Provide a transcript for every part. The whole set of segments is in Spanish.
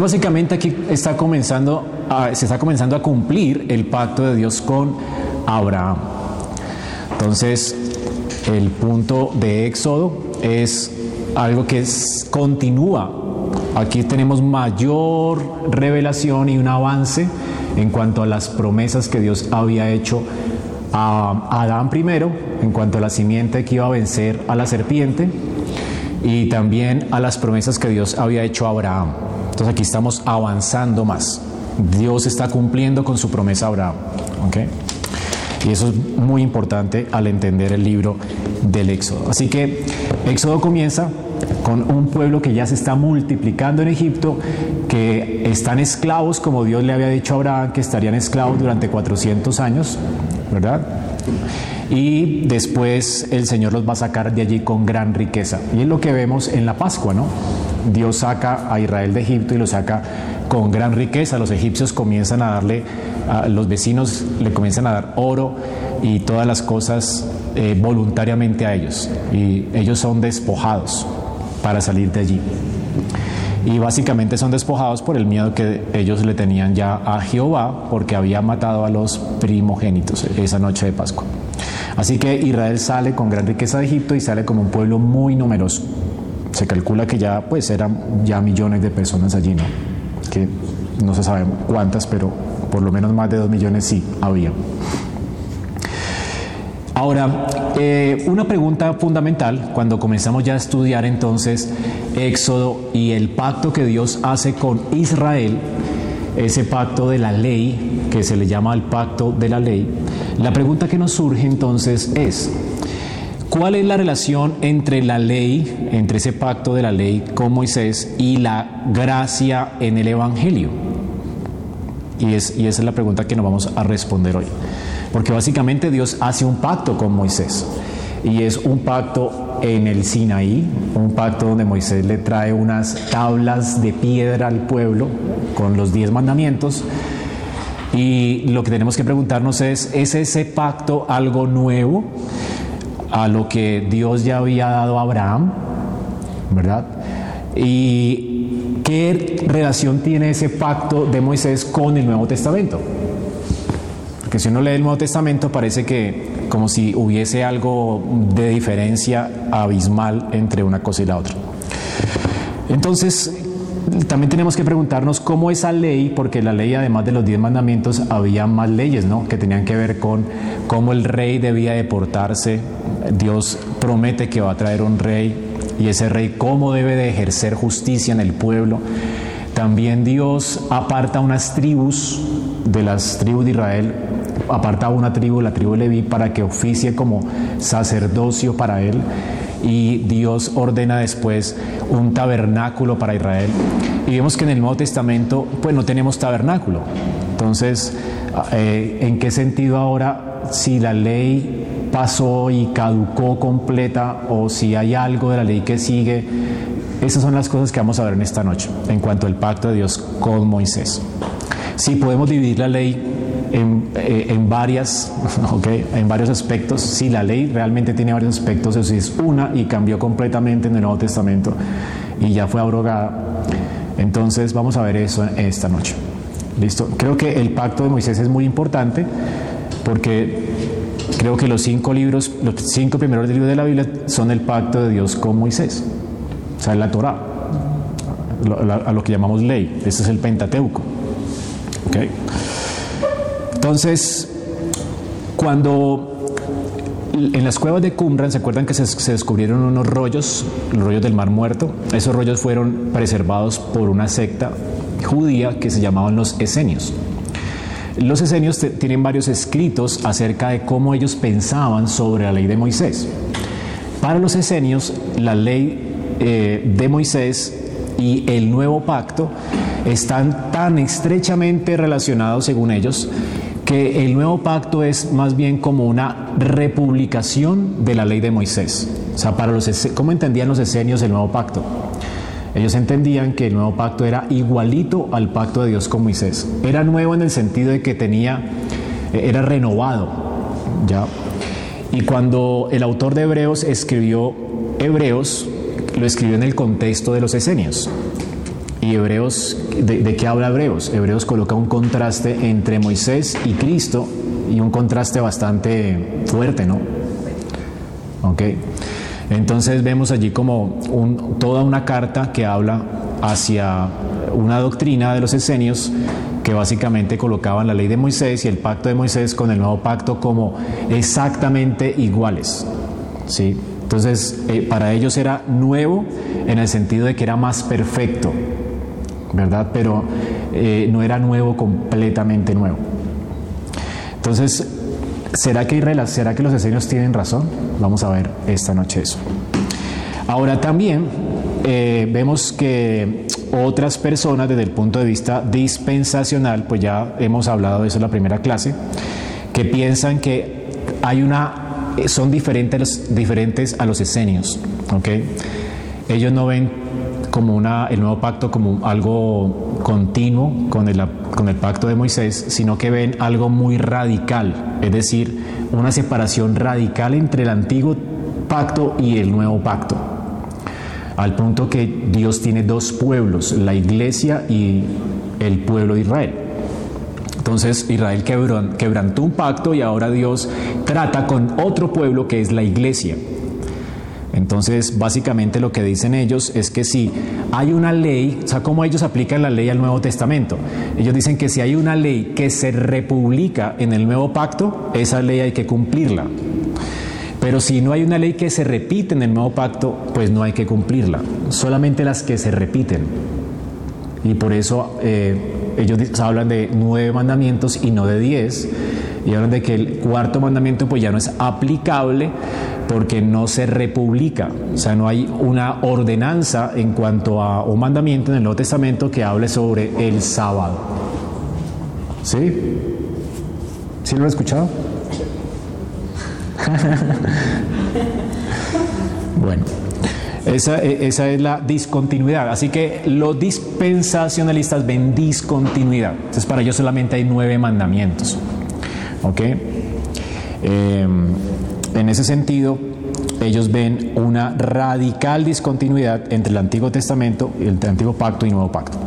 Básicamente aquí está comenzando se está comenzando a cumplir el pacto de Dios con Abraham. Entonces, el punto de Éxodo es algo que continúa. Aquí tenemos mayor revelación y un avance en cuanto a las promesas que Dios había hecho a Adán primero, en cuanto a la simiente que iba a vencer a la serpiente, y también a las promesas que Dios había hecho a Abraham. Entonces aquí estamos avanzando más. Dios está cumpliendo con su promesa a Abraham. Y eso es muy importante al entender el libro del Éxodo. Así que Éxodo comienza con un pueblo que ya se está multiplicando en Egipto, que están esclavos, como Dios le había dicho a Abraham, que estarían esclavos durante 400 años, ¿verdad? Y después el Señor los va a sacar de allí con gran riqueza. Y es lo que vemos en la Pascua, ¿no? Dios saca a Israel de Egipto y lo saca con gran riqueza. Los egipcios comienzan a darle, los vecinos le comienzan a dar oro y todas las cosas eh, voluntariamente a ellos. Y ellos son despojados para salir de allí. Y básicamente son despojados por el miedo que ellos le tenían ya a Jehová porque había matado a los primogénitos esa noche de Pascua. Así que Israel sale con gran riqueza de Egipto y sale como un pueblo muy numeroso. Se calcula que ya pues eran ya millones de personas allí, ¿no? Que no se sabe cuántas, pero por lo menos más de dos millones sí había. Ahora, eh, una pregunta fundamental cuando comenzamos ya a estudiar entonces Éxodo y el pacto que Dios hace con Israel, ese pacto de la ley, que se le llama el pacto de la ley, la pregunta que nos surge entonces es, ¿cuál es la relación entre la ley, entre ese pacto de la ley con Moisés y la gracia en el Evangelio? Y, es, y esa es la pregunta que nos vamos a responder hoy. Porque básicamente Dios hace un pacto con Moisés. Y es un pacto en el Sinaí, un pacto donde Moisés le trae unas tablas de piedra al pueblo con los diez mandamientos y lo que tenemos que preguntarnos es, ¿es ese pacto algo nuevo a lo que Dios ya había dado a Abraham? ¿Verdad? ¿Y qué relación tiene ese pacto de Moisés con el Nuevo Testamento? Porque si uno lee el Nuevo Testamento parece que como si hubiese algo de diferencia abismal entre una cosa y la otra. Entonces, también tenemos que preguntarnos cómo esa ley, porque la ley además de los diez mandamientos había más leyes, ¿no? Que tenían que ver con cómo el rey debía deportarse. Dios promete que va a traer un rey y ese rey cómo debe de ejercer justicia en el pueblo. También Dios aparta unas tribus de las tribus de Israel, aparta una tribu, la tribu de Leví, para que oficie como sacerdocio para él y Dios ordena después un tabernáculo para Israel. Y vemos que en el Nuevo Testamento pues no tenemos tabernáculo. Entonces, eh, ¿en qué sentido ahora si la ley pasó y caducó completa o si hay algo de la ley que sigue? Esas son las cosas que vamos a ver en esta noche en cuanto al pacto de Dios con Moisés. Si podemos dividir la ley eh, en, varias, en varios aspectos. Si la ley realmente tiene varios aspectos, o si es una y cambió completamente en el Nuevo Testamento y ya fue abrogada. Entonces vamos a ver eso esta noche. ¿Listo? Creo que el pacto de Moisés es muy importante porque creo que los cinco libros, los cinco primeros libros de la Biblia son el pacto de Dios con Moisés. O sea, la Torah, a lo que llamamos ley. Ese es el Pentateuco. ¿Okay? Entonces, cuando en las cuevas de Qumran, ¿se acuerdan que se, descubrieron unos rollos, los rollos del Mar Muerto? Esos rollos fueron preservados por una secta judía que se llamaban los esenios. Los esenios tienen varios escritos acerca de cómo ellos pensaban sobre la ley de Moisés. Para los esenios, la ley eh, de Moisés y el nuevo pacto están tan estrechamente relacionados, según ellos, que el nuevo pacto es más bien como una republicación de la ley de Moisés. O sea, para los, ¿cómo entendían los esenios el nuevo pacto? Ellos entendían que el nuevo pacto era igualito al pacto de Dios con Moisés. Era nuevo en el sentido de que tenía, eh, era renovado, ¿ya? Y cuando el autor de Hebreos escribió Hebreos, lo escribió en el contexto de los esenios. ¿Y Hebreos, de, qué habla Hebreos? Hebreos coloca un contraste entre Moisés y Cristo y un contraste bastante fuerte, ¿no? ¿Ok? Entonces vemos allí como toda una carta que habla hacia una doctrina de los esenios que básicamente colocaban la ley de Moisés y el pacto de Moisés con el nuevo pacto como exactamente iguales. ¿sí? Entonces, eh, para ellos era nuevo en el sentido de que era más perfecto, ¿verdad? Pero eh, no era nuevo completamente nuevo. Entonces, ¿será que, ¿será que los esenios tienen razón? Vamos a ver esta noche eso. Ahora también eh, vemos que otras personas desde el punto de vista dispensacional, pues ya hemos hablado de eso en la primera clase, que piensan que hay una, son diferentes, diferentes a los esenios, ¿ok? Ellos no ven como una, el nuevo pacto como algo continuo con el, con el pacto de Moisés, sino que ven algo muy radical, es decir, una separación radical entre el antiguo pacto y el nuevo pacto al punto que Dios tiene dos pueblos, la iglesia y el pueblo de Israel. Entonces Israel quebrantó un pacto y ahora Dios trata con otro pueblo que es la iglesia. Entonces, básicamente lo que dicen ellos es que si hay una ley, o sea, cómo ellos aplican la ley al Nuevo Testamento. Ellos dicen que si hay una ley que se republica en el Nuevo Pacto, esa ley hay que cumplirla. Pero si no hay una ley que se repite en el nuevo pacto, pues no hay que cumplirla. Solamente las que se repiten. Y por eso eh, ellos hablan de nueve mandamientos y no de diez. Y hablan de que el cuarto mandamiento pues ya no es aplicable porque no se republica. O sea, no hay una ordenanza en cuanto a un mandamiento en el Nuevo Testamento que hable sobre el sábado. ¿Sí? ¿Sí lo he escuchado? bueno, esa, e, esa, es la discontinuidad. Así que los dispensacionalistas ven discontinuidad. Entonces para ellos solamente hay nueve mandamientos. ¿Ok? Em, en ese sentido, ellos ven una radical discontinuidad entre el Antiguo Testamento, el Antiguo Pacto y Nuevo Pacto.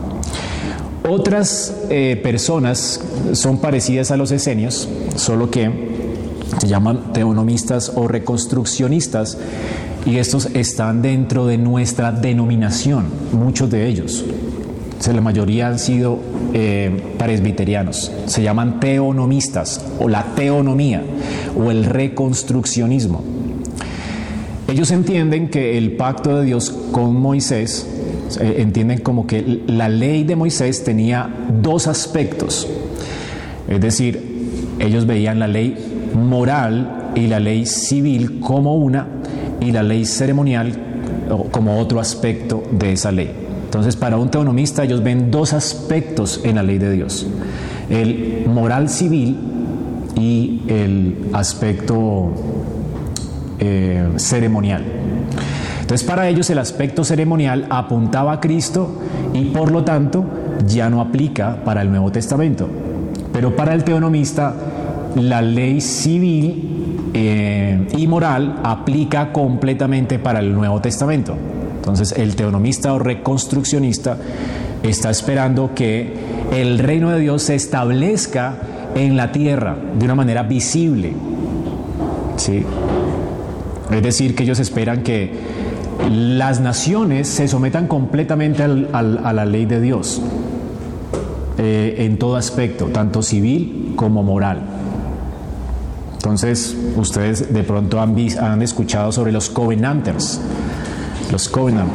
Otras eh, personas son parecidas a los esenios, solo que se llaman teonomistas o reconstruccionistas y estos están dentro de nuestra denominación, muchos de ellos. La mayoría han sido eh, presbiterianos. Se llaman teonomistas o la teonomía o el reconstruccionismo. Ellos entienden que el pacto de Dios con Moisés, eh, entienden como que la ley de Moisés tenía dos aspectos. Es decir, ellos veían la ley moral y la ley civil como una y la ley ceremonial como otro aspecto de esa ley. Entonces, para un teonomista ellos ven dos aspectos en la ley de Dios. El moral civil y el aspecto eh, ceremonial. Entonces, para ellos el aspecto ceremonial apuntaba a Cristo y por lo tanto ya no aplica para el Nuevo Testamento. Pero para el teonomista la ley civil eh, y moral aplica completamente para el Nuevo Testamento. Entonces el teonomista o reconstruccionista está esperando que el reino de Dios se establezca en la tierra de una manera visible. ¿Sí? Es decir, que ellos esperan que las naciones se sometan completamente a la ley de Dios eh, en todo aspecto, tanto civil como moral. Entonces, ustedes de pronto han, han escuchado sobre los covenanters. Los covenant.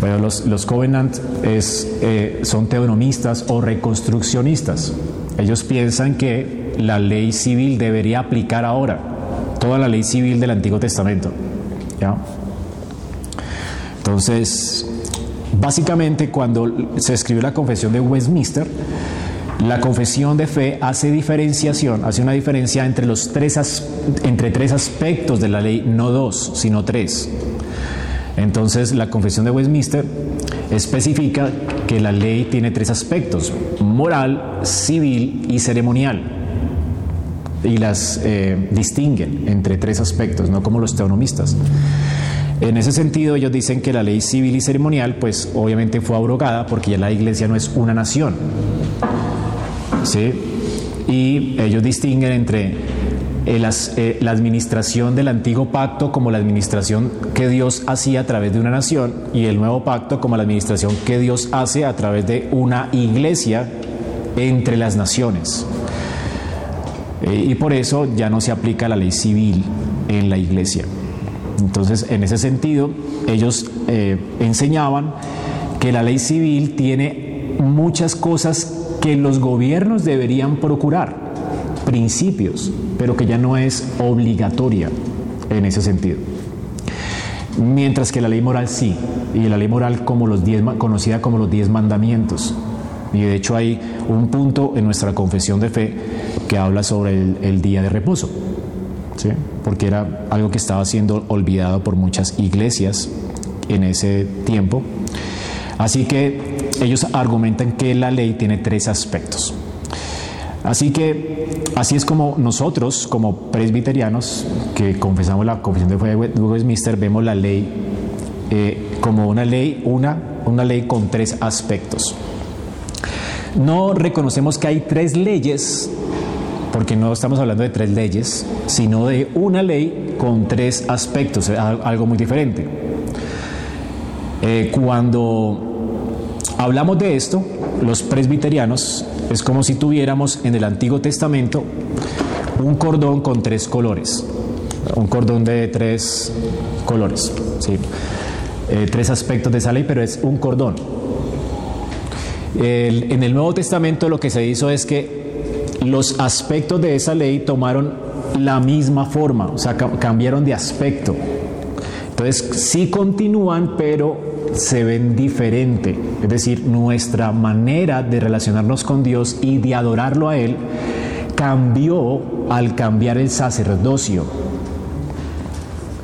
Bueno, los, los covenant es, eh, son teonomistas o reconstruccionistas. Ellos piensan que la ley civil debería aplicar ahora, toda la ley civil del Antiguo Testamento. ¿ya? Entonces, básicamente cuando se escribió la confesión de Westminster, la confesión de fe hace diferenciación, hace una diferencia entre, los tres, entre tres aspectos de la ley, no dos, sino tres. Entonces, la confesión de Westminster especifica que la ley tiene tres aspectos, moral, civil y ceremonial. Y las eh, distinguen entre tres aspectos, no como los teonomistas. En ese sentido, ellos dicen que la ley civil y ceremonial, pues obviamente fue abrogada porque ya la iglesia no es una nación. ¿Sí? Y ellos distinguen entre eh, eh, la administración del antiguo pacto como la administración que Dios hacía a través de una nación y el nuevo pacto como la administración que Dios hace a través de una iglesia entre las naciones. Eh, y por eso ya no se aplica la ley civil en la iglesia. Entonces, en ese sentido, ellos enseñaban que la ley civil tiene muchas cosas que los gobiernos deberían procurar, principios, pero que ya no es obligatoria en ese sentido. Mientras que la ley moral sí, y la ley moral como los diez, conocida como los diez mandamientos. Y de hecho hay un punto en nuestra confesión de fe que habla sobre el, día de reposo, ¿sí? porque era algo que estaba siendo olvidado por muchas iglesias en ese tiempo. Así que ellos argumentan que la ley tiene tres aspectos. Así que así es como nosotros, como presbiterianos, que confesamos la confesión de fe de Westminster, vemos la ley eh, como una ley, una, una ley con tres aspectos. No reconocemos que hay tres leyes, porque no estamos hablando de tres leyes, sino de una ley con tres aspectos, algo muy diferente. Eh, cuando Hablamos de esto, los presbiterianos, es como si tuviéramos en el Antiguo Testamento un cordón con tres colores, un cordón de tres colores, ¿sí? Eh, tres aspectos de esa ley, pero es un cordón. en el Nuevo Testamento lo que se hizo es que los aspectos de esa ley tomaron la misma forma, o sea, cambiaron de aspecto. Entonces sí continúan, pero se ven diferente. Es decir, nuestra manera de relacionarnos con Dios y de adorarlo a Él cambió al cambiar el sacerdocio.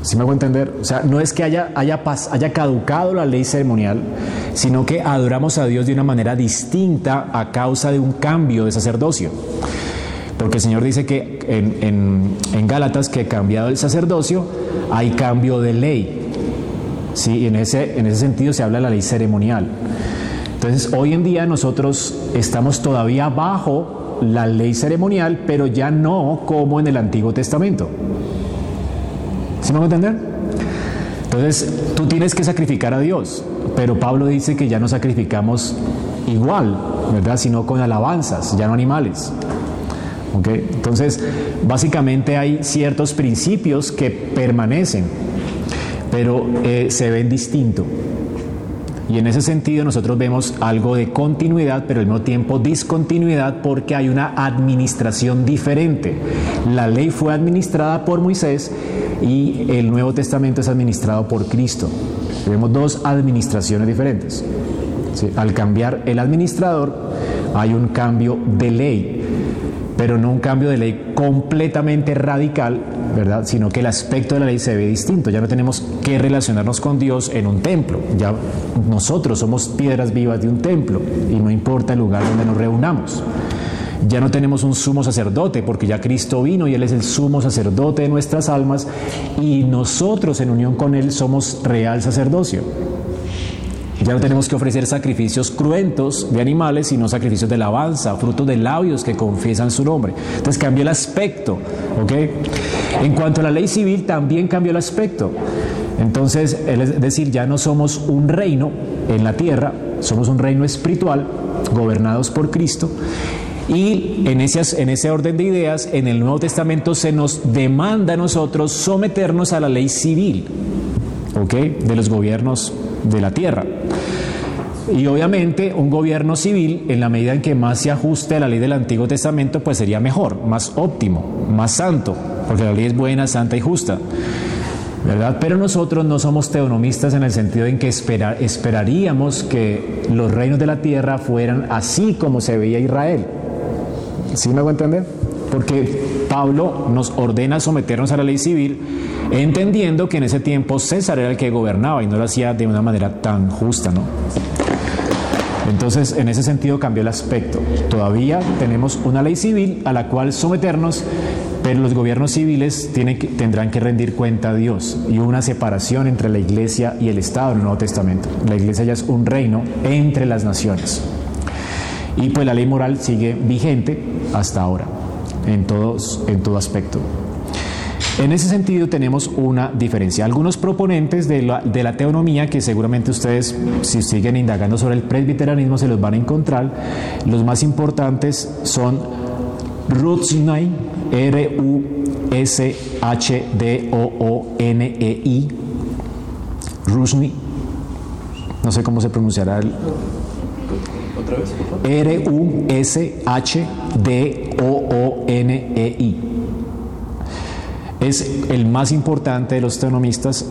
¿Sí me hago entender? O sea, no es que haya, haya caducado la ley ceremonial, sino que adoramos a Dios de una manera distinta a causa de un cambio de sacerdocio. Porque el Señor dice que en, en, en Gálatas que cambiado el sacerdocio hay cambio de ley. Sí, en ese, en ese sentido se habla de la ley ceremonial. Entonces, hoy en día nosotros estamos todavía bajo la ley ceremonial, pero ya no como en el Antiguo Testamento. ¿Sí me a entender? Entonces, tú tienes que sacrificar a Dios, pero Pablo dice que ya no sacrificamos igual, ¿verdad? Sino con alabanzas, ya no animales. Entonces, básicamente hay ciertos principios que permanecen pero eh, se ven distinto. Y en ese sentido nosotros vemos algo de continuidad, pero al mismo tiempo discontinuidad porque hay una administración diferente. La ley fue administrada por Moisés y el Nuevo Testamento es administrado por Cristo. Vemos dos administraciones diferentes. Al cambiar el administrador hay un cambio de ley, pero no un cambio de ley completamente radical, ¿verdad? Sino que el aspecto de la ley se ve distinto. Ya no tenemos que relacionarnos con Dios en un templo. Ya nosotros somos piedras vivas de un templo y no importa el lugar donde nos reunamos. Ya no tenemos un sumo sacerdote porque ya Cristo vino y Él es el sumo sacerdote de nuestras almas y nosotros en unión con Él somos real sacerdocio. Ya no tenemos que ofrecer sacrificios cruentos de animales, sino sacrificios de alabanza, frutos de labios que confiesan su nombre. Entonces cambió el aspecto, ¿ok? En cuanto a la ley civil, también cambió el aspecto. Entonces, es decir, ya no somos un reino en la tierra, somos un reino espiritual, gobernados por Cristo. Y en ese, en ese orden de ideas, en el Nuevo Testamento se nos demanda a nosotros someternos a la ley civil, ¿ok? De los gobiernos de la tierra. Y obviamente un gobierno civil, en la medida en que más se ajuste a la ley del Antiguo Testamento, pues sería mejor, más óptimo, más santo, porque la ley es buena, santa y justa. ¿verdad? Pero nosotros no somos teonomistas en el sentido en que esperar, esperaríamos que los reinos de la tierra fueran así como se veía Israel. ¿Sí me hago entender? Porque Pablo nos ordena someternos a la ley civil entendiendo que en ese tiempo César era el que gobernaba y no lo hacía de una manera tan justa, ¿no? Entonces, en ese sentido cambió el aspecto. Todavía tenemos una ley civil a la cual someternos, Pero los gobiernos civiles tienen que, tendrán que rendir cuenta a Dios y una separación entre la iglesia y el Estado en el Nuevo Testamento. La iglesia ya es un reino entre las naciones. Y pues la ley moral sigue vigente hasta ahora, en, todos, en todo aspecto. En ese sentido tenemos una diferencia. Algunos proponentes de la, de la, teonomía, que seguramente ustedes si siguen indagando sobre el presbiterianismo se los van a encontrar, los más importantes son Rutzney, R-U-S-H-D-O-O-N-E-I, Rushney, no sé cómo se pronunciará el... R-U-S-H-D-O-O-N-E-I. Es el más importante de los teonomistas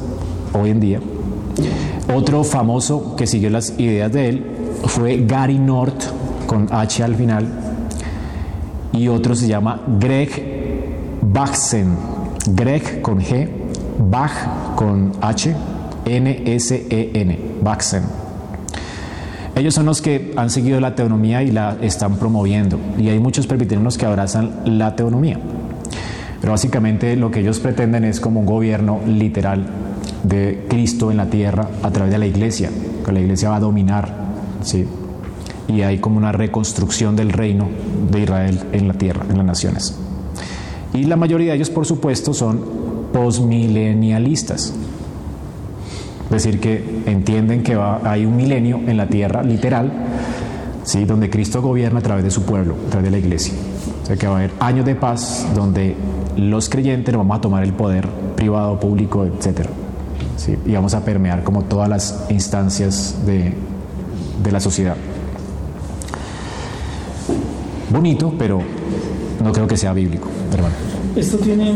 hoy en día. Otro famoso que siguió las ideas de él fue Gary North, con H al final, y otro se llama Greg Bachsen, Greg con G, Bach con H, N-S-E-N, Baxen. Ellos son los que han seguido la teonomía y la están promoviendo. Y hay muchos presbiterianos que abrazan la teonomía. Pero básicamente lo que ellos pretenden es como un gobierno literal de Cristo en la tierra a través de la iglesia, que la iglesia va a dominar, ¿sí? Y hay como una reconstrucción del reino de Israel en la tierra, en las naciones. Y la mayoría de ellos, por supuesto, son postmilenialistas. Es decir, que entienden que va, hay un milenio en la tierra, literal, ¿sí? donde Cristo gobierna a través de su pueblo, a través de la iglesia. O sea que va a haber años de paz donde los creyentes vamos a tomar el poder privado, público, etc. ¿sí? Y vamos a permear como todas las instancias de, de la sociedad. Bonito, pero no creo que sea bíblico, hermano. Esto tiene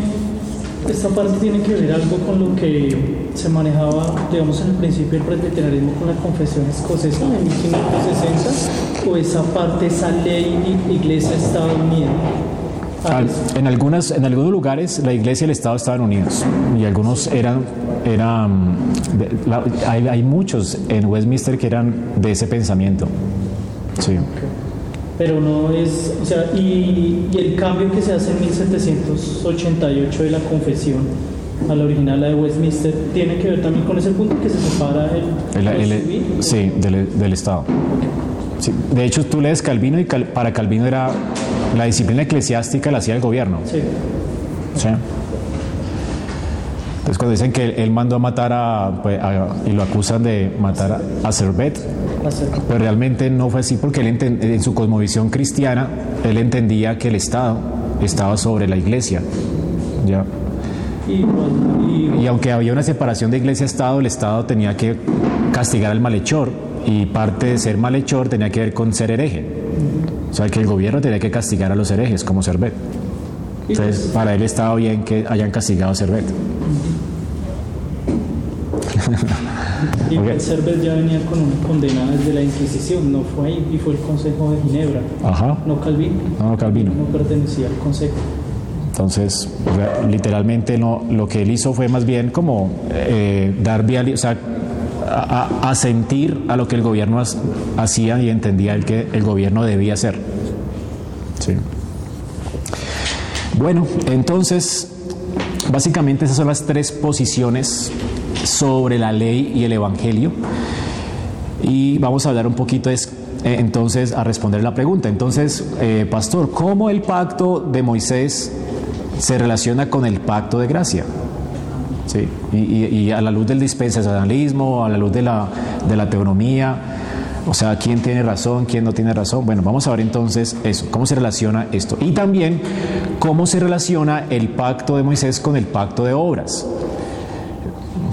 esta parte tiene que ver algo con lo que se manejaba, digamos, en el principio del presbiterianismo con la confesión escocesa en 1560, o esa parte, esa ley iglesia-estado unida. En, algunas, en algunos lugares la iglesia y el Estado estaban unidos y algunos eran, eran hay, hay, muchos en Westminster que eran de ese pensamiento. Sí. Pero no es, o sea, y, y, el cambio que se hace en 1788 de la confesión a la original, la de Westminster, tiene que ver también con ese punto que se separa el, el, el sí, del, del Estado. Sí. De hecho, tú lees Calvino y cal, para Calvino era la disciplina eclesiástica la hacía el gobierno. Sí. ¿Sí? Entonces cuando dicen que él mandó a matar a, pues, a y lo acusan de matar a, Servet, pero realmente no fue así porque él en su cosmovisión cristiana, él entendía que el Estado estaba sobre la iglesia. ¿ya? Y, y, y aunque había una separación de iglesia-estado, el Estado tenía que castigar al malhechor y parte de ser malhechor tenía que ver con ser hereje. O sea, que el gobierno tenía que castigar a los herejes, como Servet. Entonces, para él estaba bien que hayan castigado a Servet. Y okay. Servet ya venía con una condena desde la Inquisición, no fue ahí, y fue el Consejo de Ginebra. Ajá. No Calvino. No, Calvino. No pertenecía al Consejo. Entonces, literalmente no, lo que él hizo fue más bien como eh, dar vía, o sea, a, a, sentir a lo que el gobierno hacía y entendía el que el gobierno debía hacer. Sí. Bueno, entonces, básicamente esas son las tres posiciones sobre la ley y el Evangelio. Y vamos a hablar un poquito eh, entonces a responder la pregunta. Entonces, eh, pastor, ¿cómo el pacto de Moisés se relaciona con el pacto de gracia? Sí, y, a la luz del dispensacionalismo, a la luz de la, de la teonomía, o sea, quién tiene razón, quién no tiene razón. Bueno, vamos a ver entonces eso, cómo se relaciona esto. Y también cómo se relaciona el pacto de Moisés con el pacto de obras.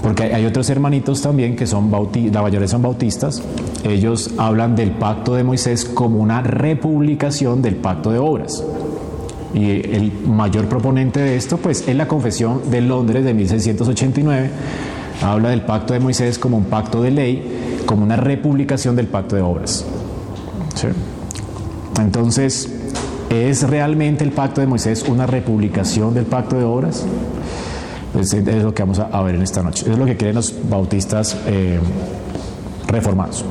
Porque hay otros hermanitos también que son bautistas, la mayoría son bautistas, ellos hablan del pacto de Moisés como una republicación del pacto de obras. Y el mayor proponente de esto, pues, es la Confesión de Londres de 1689. Habla del pacto de Moisés como un pacto de ley, como una republicación del pacto de obras. Entonces, ¿es realmente el pacto de Moisés una republicación del pacto de obras? Es, es, lo que vamos a, ver en esta noche. Es lo que creen los bautistas eh, reformados.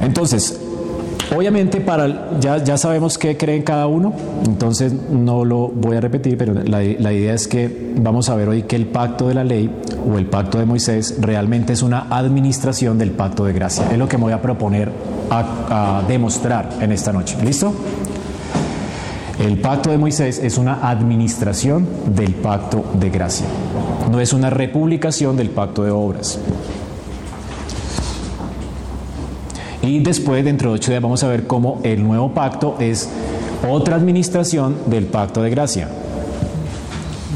Entonces, Obviamente, para, ya, ya sabemos qué creen cada uno, entonces no lo voy a repetir, pero la, la, idea es que vamos a ver hoy que el pacto de la ley o el pacto de Moisés realmente es una administración del pacto de gracia. Es lo que me voy a proponer a, a demostrar en esta noche. ¿Listo? El pacto de Moisés es una administración del pacto de gracia, no es una republicación del pacto de obras. Y después, dentro de ocho días, vamos a ver cómo el nuevo pacto es otra administración del pacto de gracia.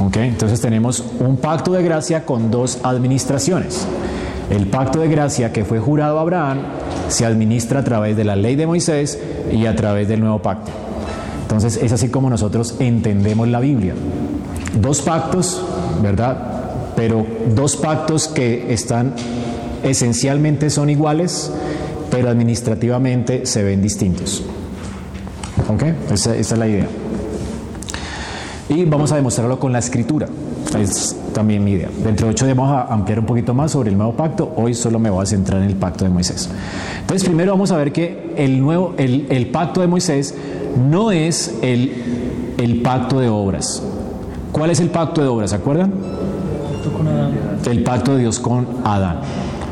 ¿Ok? Entonces tenemos un pacto de gracia con dos administraciones. El pacto de gracia que fue jurado a Abraham se administra a través de la ley de Moisés y a través del nuevo pacto. Entonces es así como nosotros entendemos la Biblia. Dos pactos, ¿verdad? Pero dos pactos que están esencialmente son iguales, pero administrativamente se ven distintos. ¿Ok? Esa, esa es la idea. Y vamos a demostrarlo con la escritura. Es también mi idea. Dentro de ocho días vamos a ampliar un poquito más sobre el nuevo pacto. Hoy solo me voy a centrar en el pacto de Moisés. Entonces, primero vamos a ver que el, nuevo, el, el pacto de Moisés no es el, el pacto de obras. ¿Cuál es el pacto de obras? ¿Se acuerdan? El pacto de Dios con Adán.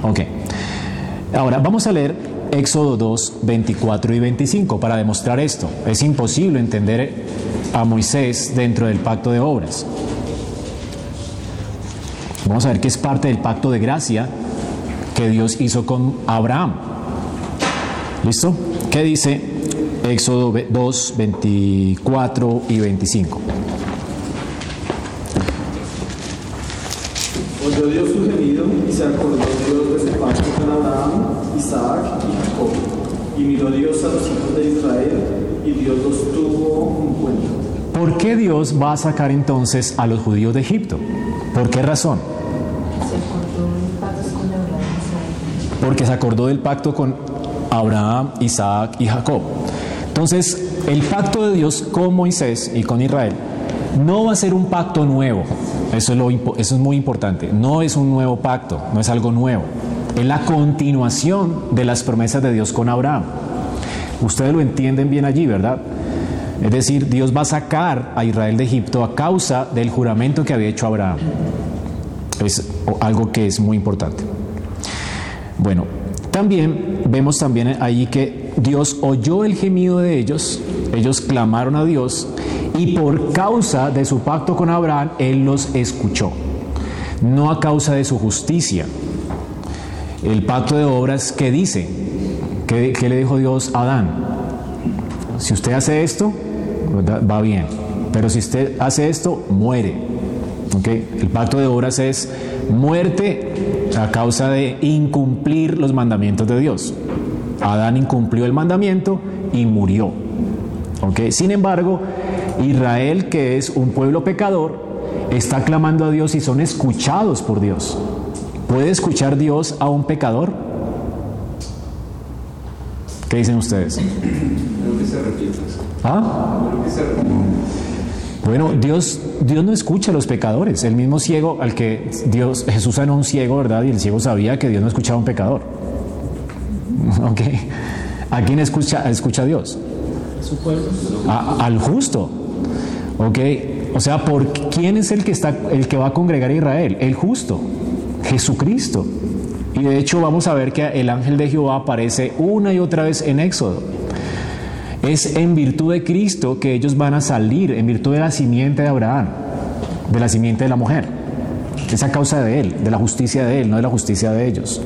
Ok. Ahora, vamos a leer Éxodo 2, 24 y 25 para demostrar esto. Es imposible entender a Moisés dentro del pacto de obras. Vamos a ver que es parte del pacto de gracia que Dios hizo con Abraham. ¿Listo? ¿Qué dice Éxodo 2, 24 y 25? Oyó Dios se Isaac y Jacob. Y miró Dios a los hijos de Israel y Dios los tuvo en cuenta. ¿Por qué Dios va a sacar entonces a los judíos de Egipto? ¿Por qué razón? Porque se acordó del pacto con Abraham, Isaac y Jacob. Entonces, el pacto de Dios con Moisés y con Israel no va a ser un pacto nuevo. Eso es, lo, eso es muy importante. No es un nuevo pacto, no es algo nuevo. Es la continuación de las promesas de Dios con Abraham. Ustedes lo entienden bien allí, ¿verdad? Es decir, Dios va a sacar a Israel de Egipto a causa del juramento que había hecho Abraham. Es algo que es muy importante. Bueno, también vemos también ahí que Dios oyó el gemido de ellos, ellos clamaron a Dios y por causa de su pacto con Abraham, Él los escuchó, no a causa de su justicia. El pacto de obras, ¿qué dice? ¿Qué, qué le dijo Dios a Adán? Si usted hace esto, va bien, pero si usted hace esto, muere. ¿Okay? El pacto de obras es muerte a causa de incumplir los mandamientos de Dios. Adán incumplió el mandamiento y murió. ¿Okay? Sin embargo, Israel, que es un pueblo pecador, está clamando a Dios y son escuchados por Dios. ¿Puede escuchar Dios a un pecador? ¿Qué dicen ustedes? ¿Ah? Bueno, Dios, Dios no escucha a los pecadores. El mismo ciego al que Dios, Jesús sanó un ciego, ¿verdad? Y el ciego sabía que Dios no escuchaba a un pecador. ¿Ok? ¿A quién escucha, escucha a Dios? Su pueblo. A- al justo. ¿Ok? O sea, ¿por quién es el que, está, el que va a congregar a Israel? El justo. Jesucristo. Y de hecho vamos a ver que el ángel de Jehová aparece una y otra vez en Éxodo. Es en virtud de Cristo que ellos van a salir, en virtud de la simiente de Abraham, de la simiente de la mujer. Es a causa de él, de la justicia de él, no de la justicia de ellos.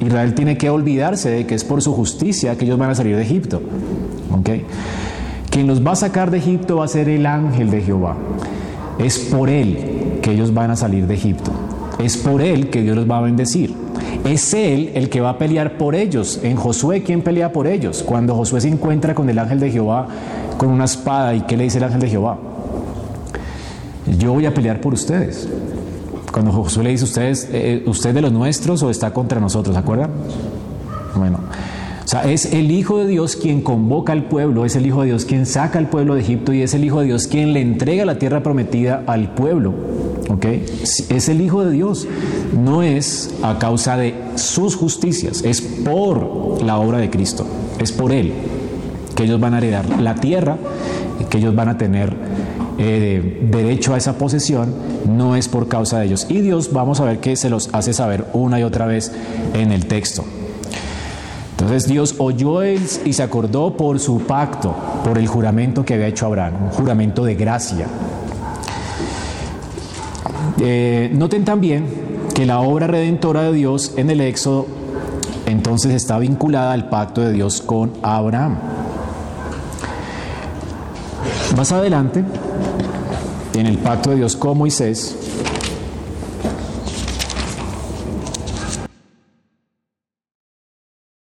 Israel tiene que olvidarse de que es por su justicia que ellos van a salir de Egipto. ¿Ok? Quien los va a sacar de Egipto va a ser el ángel de Jehová. Es por él que ellos van a salir de Egipto. Es por él que Dios los va a bendecir. Es él el que va a pelear por ellos. En Josué, ¿quién pelea por ellos? Cuando Josué se encuentra con el ángel de Jehová con una espada, ¿y qué le dice el ángel de Jehová? Yo voy a pelear por ustedes. Cuando Josué le dice, ¿ustedes, eh, ¿usted de los nuestros o está contra nosotros? ¿Se acuerdan? Bueno, o sea, es el Hijo de Dios quien convoca al pueblo, es el Hijo de Dios quien saca al pueblo de Egipto y es el Hijo de Dios quien le entrega la tierra prometida al pueblo. ¿Ok? Es el Hijo de Dios. No es a causa de sus justicias, es por la obra de Cristo, es por Él. que ellos van a heredar la tierra, que ellos van a tener eh, derecho a esa posesión, no es por causa de ellos. Y Dios, vamos a ver que se los hace saber una y otra vez en el texto. Entonces Dios oyó y se acordó por su pacto, por el juramento que había hecho Abraham, un juramento de gracia. Eh, noten también que la obra redentora de Dios en el Éxodo entonces está vinculada al pacto de Dios con Abraham. Más adelante, en el pacto de Dios con Moisés,